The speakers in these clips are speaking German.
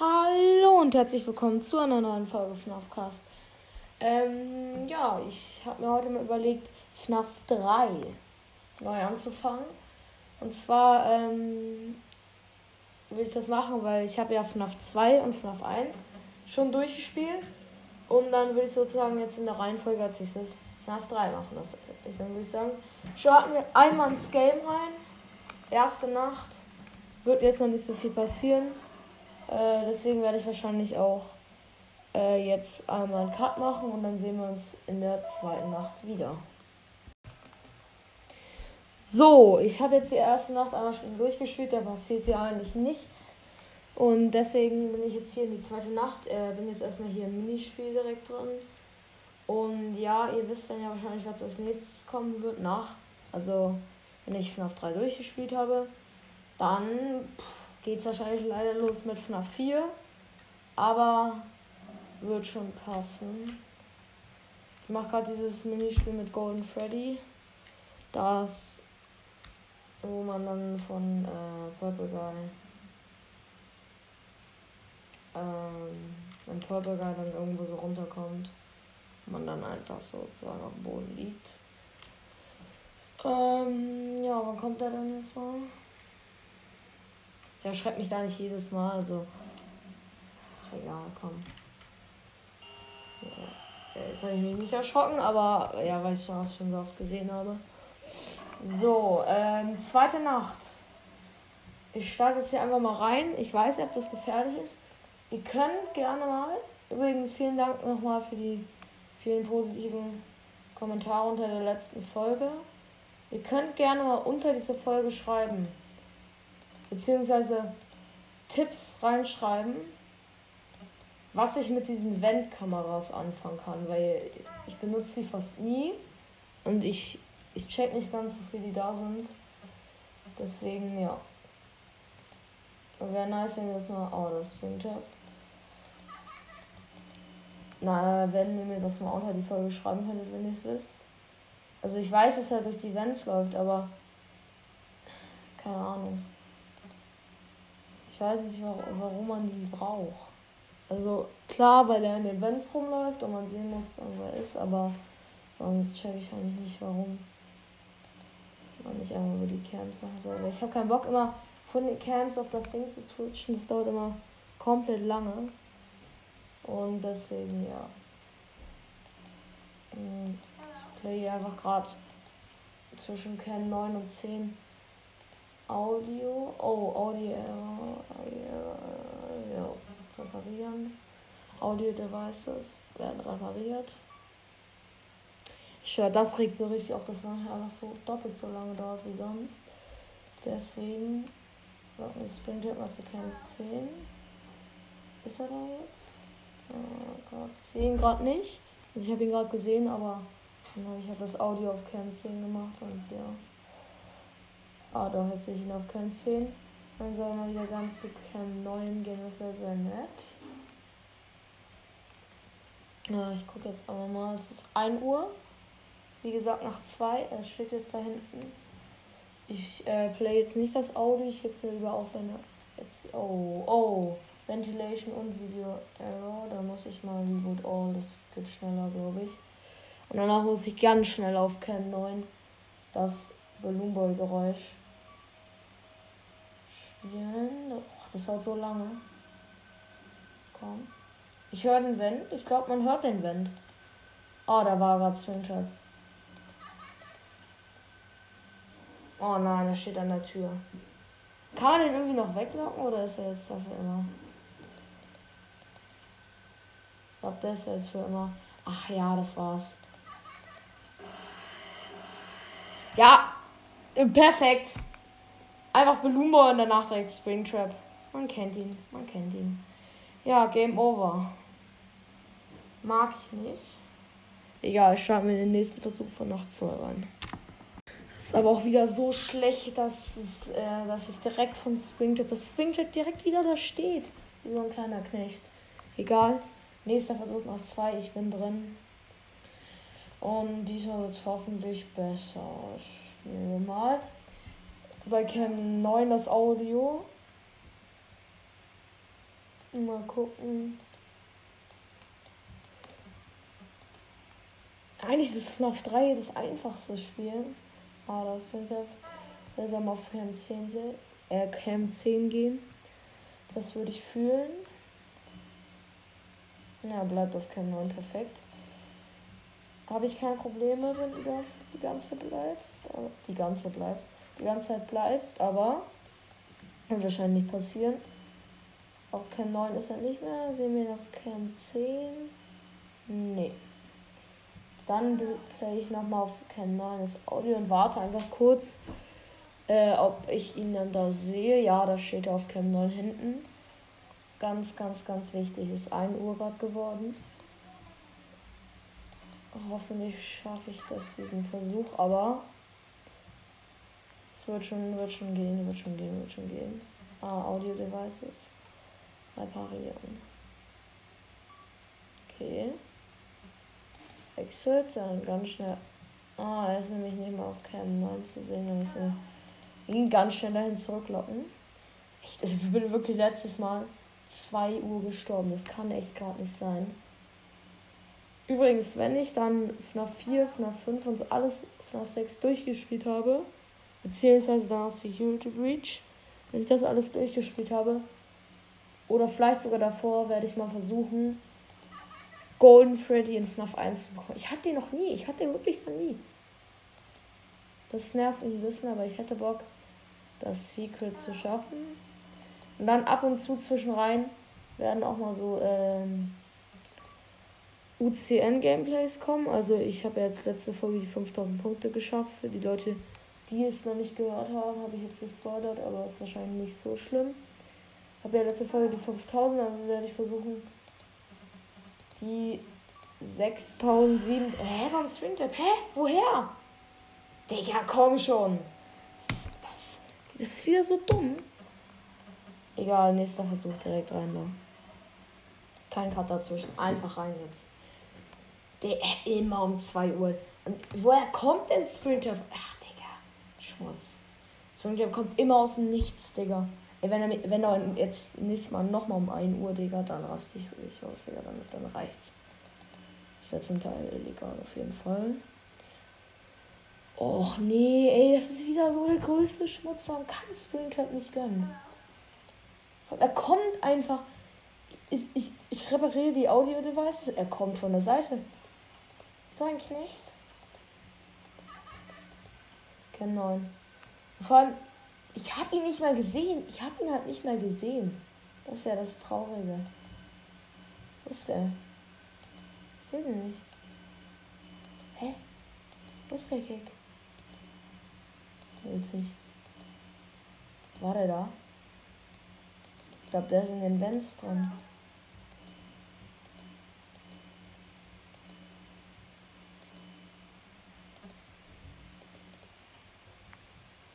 Hallo und herzlich willkommen zu einer neuen Folge FNAF Ähm, ja, ich habe mir heute mal überlegt, FNAF 3 neu anzufangen. Und zwar ähm, will ich das machen, weil ich habe ja FNAF 2 und FNAF 1 schon durchgespielt. Und dann würde ich sozusagen jetzt in der Reihenfolge als ich das FNAF 3 machen. Das, dann würde ich sagen, starten wir einmal ins Game rein. Erste Nacht. Wird jetzt noch nicht so viel passieren. Äh, deswegen werde ich wahrscheinlich auch äh, jetzt einmal einen Cut machen und dann sehen wir uns in der zweiten Nacht wieder. So, ich habe jetzt die erste Nacht einmal schon durchgespielt, da passiert ja eigentlich nichts. Und deswegen bin ich jetzt hier in die zweite Nacht. Äh, bin jetzt erstmal hier im Minispiel direkt drin. Und ja, ihr wisst dann ja wahrscheinlich, was als nächstes kommen wird nach. Also, wenn ich FNAF 3 durchgespielt habe, dann geht es wahrscheinlich leider los mit FNAF 4. Aber wird schon passen. Ich mache gerade dieses Minispiel mit Golden Freddy. Das, wo man dann von äh, Purple Guy, ähm, wenn Purple Guy dann irgendwo so runterkommt, man dann einfach sozusagen auf dem Boden liegt. Ähm, ja, wann kommt der denn jetzt mal? Ja, schreibt mich da nicht jedes Mal, also. Egal, komm. Ja, jetzt habe ich mich nicht erschrocken, aber ja, weil ich das schon so oft gesehen habe. So, ähm, zweite Nacht. Ich starte jetzt hier einfach mal rein. Ich weiß ob das gefährlich ist. Ihr könnt gerne mal. Übrigens, vielen Dank nochmal für die vielen positiven Kommentare unter der letzten Folge. Ihr könnt gerne mal unter diese Folge schreiben beziehungsweise Tipps reinschreiben, was ich mit diesen Wendkameras anfangen kann, weil ich benutze sie fast nie und ich, ich check nicht ganz, so viel die da sind. Deswegen, ja. Wäre nice, wenn ihr das mal. Oh, das bringt ja. Na, wenn ihr mir das mal unter die Folge schreiben könntet, wenn ihr es wisst. Also ich weiß, dass er durch die Vents läuft, aber keine Ahnung. Ich weiß nicht, warum man die braucht. Also klar, weil der in den Vents rumläuft und man sehen muss, wo er ist, aber sonst check ich eigentlich nicht, warum man nicht einmal über die Camps machen soll. Ich habe keinen Bock immer von den Camps auf das Ding zu switchen. Das dauert immer komplett lange. Und deswegen, ja. Hm, ich play einfach gerade zwischen Cam 9 und 10 Audio. Oh, Audio. Äh, ja, reparieren. Audio Devices werden repariert. Ich höre, das regt so richtig auf, dass man einfach so doppelt so lange dauert wie sonst. Deswegen warten wir Sprintet mal zu Cams 10. Ist er da jetzt? Oh, ich sehe ihn gerade nicht. Also ich habe ihn gerade gesehen, aber dann habe ich halt das Audio auf Cam 10 gemacht und ja. Ah, doch, jetzt sehe ich ihn auf Cam 10. Dann soll man wieder ganz zu Cam 9 gehen, das wäre sehr nett. Ja, ich gucke jetzt aber mal. Es ist 1 Uhr. Wie gesagt, nach 2. Er steht jetzt da hinten. Ich äh, play jetzt nicht das Audio. Ich heb's mir lieber auf, wenn er jetzt. Oh, oh. Ventilation und Video Error. Da muss ich mal Reboot All. Das geht schneller, glaube ich. Und danach muss ich ganz schnell auf Cam 9 das Balloon Boy Geräusch spielen. Oh, das dauert so lange. Komm. Ich höre den Wind. Ich glaube, man hört den Wind. Oh, da war gerade Swingtrap. Oh nein, er steht an der Tür. Kann man den irgendwie noch weglocken oder ist er jetzt dafür immer? Ich glaube, der ist jetzt für immer. Ach ja, das war's. Ja, perfekt. Einfach Balloon und danach direkt Springtrap. Man kennt ihn, man kennt ihn. Ja, Game Over. Mag ich nicht. Egal, ich schaue mir den nächsten Versuch von Nacht 2 rein. Ist aber auch wieder so schlecht, dass, es, äh, dass ich direkt von Springtrap, das Springtrap direkt wieder da steht. Wie so ein kleiner Knecht. Egal. Nächster Versuch nach 2, ich bin drin. Und dieser wird hoffentlich besser. Spielen wir mal bei Cam 9 das Audio. Mal gucken. Eigentlich ist FNAF 3 das einfachste Spiel. Aber das bringt ja. Soll mal auf Cam 10, äh, Cam 10 gehen. Das würde ich fühlen. Ja, bleibt auf Cam 9 perfekt. Habe ich keine Probleme, du da die ganze bleibst. Die ganze bleibst. Die ganze Zeit bleibst, aber wird wahrscheinlich nicht passieren. Auf Cam 9 ist er nicht mehr. Sehen wir noch Cam 10. Nee. Dann play ich nochmal auf Cam 9 das Audio und warte einfach kurz, äh, ob ich ihn dann da sehe. Ja, da steht er auf Cam 9 hinten. Ganz, ganz, ganz wichtig. Ist 1 Uhr gerade geworden. Hoffentlich schaffe ich das, diesen Versuch, aber es wird schon, wird schon gehen, wird schon gehen, wird schon gehen. Ah, Audio Devices. Reparieren. Okay. Exit, dann ganz schnell. Ah, er ist nämlich nicht mehr auf Cam 9 zu sehen, dann müssen wir ihn ganz schnell dahin zurücklocken. Also ich bin wirklich letztes Mal 2 Uhr gestorben. Das kann echt gerade nicht sein. Übrigens, wenn ich dann FNAF 4, FNAF 5 und so alles FNAF 6 durchgespielt habe, beziehungsweise danach Security Breach, wenn ich das alles durchgespielt habe, oder vielleicht sogar davor, werde ich mal versuchen, Golden Freddy in FNAF 1 zu bekommen. Ich hatte den noch nie, ich hatte den wirklich noch nie. Das nervt mich ein bisschen, aber ich hätte Bock, das Secret zu schaffen. Und dann ab und zu zwischenrein werden auch mal so ähm, UCN-Gameplays kommen. Also ich habe jetzt letzte Folge die 5000 Punkte geschafft. Für die Leute, die es noch nicht gehört haben, habe ich jetzt gespoilert, aber ist wahrscheinlich nicht so schlimm. Ich habe ja letzte Folge die 5000, dann werde ich versuchen, die 6000, 7. Hä, warum Stringtap? Hä? Woher? Digga, komm schon. Das ist, das, das ist wieder so dumm. Egal, nächster Versuch direkt rein da. Kein Cut dazwischen. Einfach rein jetzt. Der immer um 2 Uhr. Und woher kommt denn Sprinter? Ach, Digga. Schmutz. Sprinter kommt immer aus dem Nichts, Digga. Ey, wenn er, wenn er jetzt nächstes Mal nochmal um 1 Uhr, Digga, dann raste ich wirklich aus, Digga. Dann, dann reicht's. Ich werde zum Teil illegal auf jeden Fall. Och nee, ey, das ist wieder so der größte Schmutz. Man kann halt nicht gönnen. Er kommt einfach. Ich, ich, ich repariere die Audio-Devices. Er kommt von der Seite. So ein Knecht. Cam 9. Vor allem, ich habe ihn nicht mal gesehen. Ich habe ihn halt nicht mal gesehen. Das ist ja das Traurige. Wo ist der? Ich sehe den nicht. Hä? Wo ist der Kick? Witzig. War der da? Ich glaube, der ist in den Vents drin.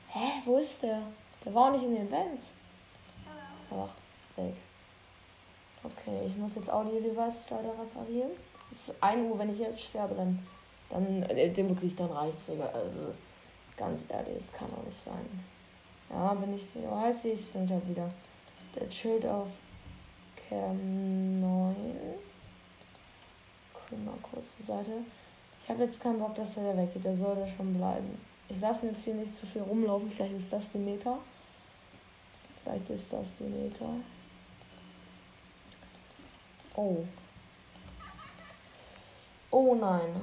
Hä, wo ist der? Der war auch nicht in den Vents. Ach, weg. Okay, ich muss jetzt Audio-Devices leider reparieren. Es ist 1 Uhr, wenn ich jetzt sterbe, dann, dann, äh, dem wirklich, dann reicht's, Digga. Also, ganz ehrlich, es kann auch nicht sein. Ja, bin ich, weiß ich, bin halt wieder. Der chillt auf Cam 9. Gucken mal kurz zur Seite. Ich habe jetzt keinen Bock, dass er da weggeht. Der soll da schon bleiben. Ich lasse jetzt hier nicht zu viel rumlaufen. Vielleicht ist das die Meter. Vielleicht ist das die Meter. Oh. Oh nein.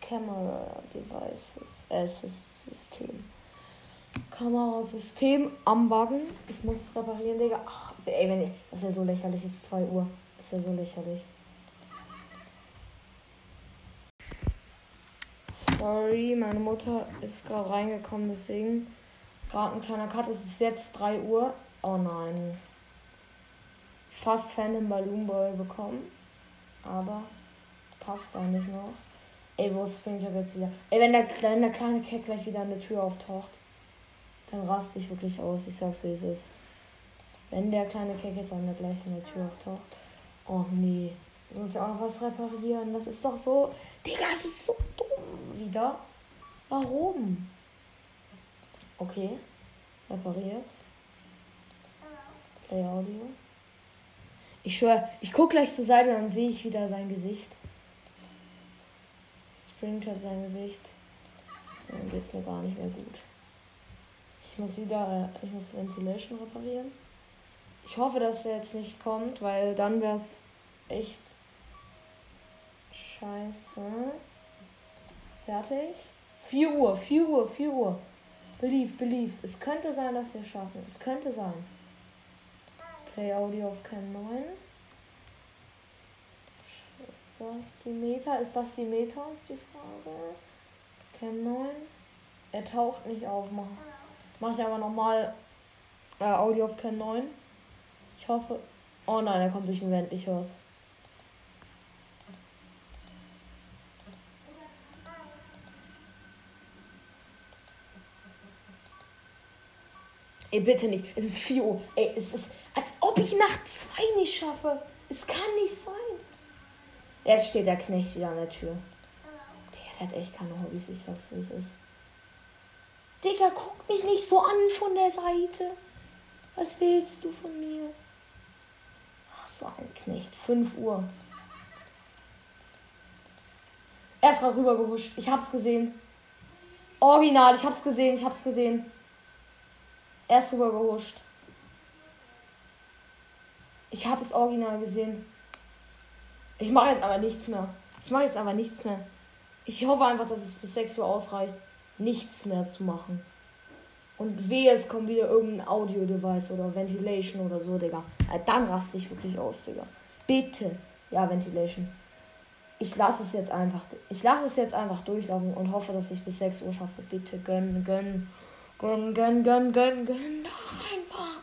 Camera Devices. Äh, System. Kamerasystem am Wagen. Ich muss reparieren, Digga. Ach, ey, wenn, das ist ja so lächerlich. Es ist 2 Uhr. Das ist ja so lächerlich. Sorry, meine Mutter ist gerade reingekommen, deswegen gerade ein kleiner Cut. Es ist jetzt 3 Uhr. Oh nein. Fast Phantom Balloon Boy bekommen. Aber passt nicht noch. Ey, wo ist Spring jetzt wieder? Ey, wenn der, wenn der kleine Keck gleich wieder an der Tür auftaucht. Dann raste ich wirklich aus. Ich sag's wie es ist. Wenn der kleine Keck jetzt an der gleichen der Tür auftaucht. Oh nee. Ich muss ja auch noch was reparieren. Das ist doch so. Digga, das ist so dumm. Wieder. Warum? Okay. Repariert. Play Audio. Ich schwöre, ich gucke gleich zur Seite und dann sehe ich wieder sein Gesicht. Springtrap sein Gesicht. Dann geht es mir gar nicht mehr gut. Ich muss wieder, äh, ich muss Ventilation reparieren. Ich hoffe, dass er jetzt nicht kommt, weil dann wäre es echt scheiße. Fertig. 4 Uhr, 4 Uhr, 4 Uhr. Believe, believe. Es könnte sein, dass wir schaffen. Es könnte sein. Play Audio auf Cam 9. Ist das die Meta? Ist das die Meta? Ist die Frage. Cam 9. Er taucht nicht auf. Mach, mach ich aber nochmal äh, Audio auf Cam 9. Ich hoffe. Oh nein, er kommt durch den Wend. Ich höre Ey, bitte nicht. Es ist 4 Uhr. Ey, es ist, als ob ich nach 2 nicht schaffe. Es kann nicht sein. Jetzt steht der Knecht wieder an der Tür. Der hat echt keine Hobbys, ich sag's wie es ist. Digga, guck mich nicht so an von der Seite. Was willst du von mir? Ach, so ein Knecht. 5 Uhr. Er ist gerade rübergehuscht. Ich hab's gesehen. Original, ich hab's gesehen, ich hab's gesehen. Er ist rübergehuscht. Ich habe es original gesehen. Ich mache jetzt aber nichts mehr. Ich mache jetzt aber nichts mehr. Ich hoffe einfach, dass es bis 6 Uhr ausreicht, nichts mehr zu machen. Und wehe, es kommt wieder irgendein Audio-Device oder Ventilation oder so, Digga. Dann raste ich wirklich aus, Digga. Bitte. Ja, Ventilation. Ich lasse es jetzt einfach. Ich lasse es jetzt einfach durchlaufen und hoffe, dass ich bis 6 Uhr schaffe. Bitte gönn, gönn. Gönn, gönn, gönn, gönn, gönn. Doch einfach.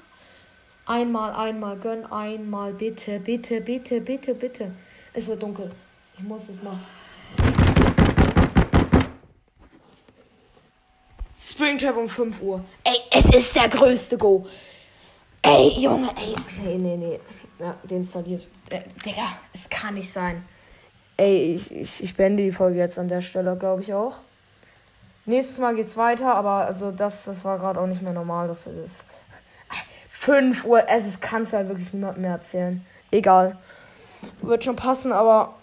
Einmal, einmal, gönn, einmal. Bitte, bitte, bitte, bitte, bitte. Es wird dunkel. Ich muss es mal. Springtrap um 5 Uhr. Ey, es ist der größte Go. Ey, Junge, ey. Nee, nee, nee. Ja, deinstalliert. Äh, Digga, es kann nicht sein. Ey, ich, ich, ich beende die Folge jetzt an der Stelle, glaube ich auch. Nächstes Mal geht's weiter, aber also das, das war gerade auch nicht mehr normal, dass wir das. 5 Uhr, es kann es halt wirklich niemandem mehr erzählen. Egal. Wird schon passen, aber.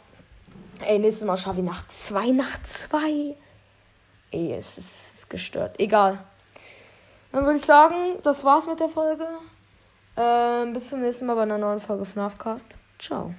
Ey, nächstes Mal schaffe ich nach 2 nach 2. Ey, es ist gestört. Egal. Dann würde ich sagen, das war's mit der Folge. Ähm, bis zum nächsten Mal bei einer neuen Folge FNAFcast. Ciao.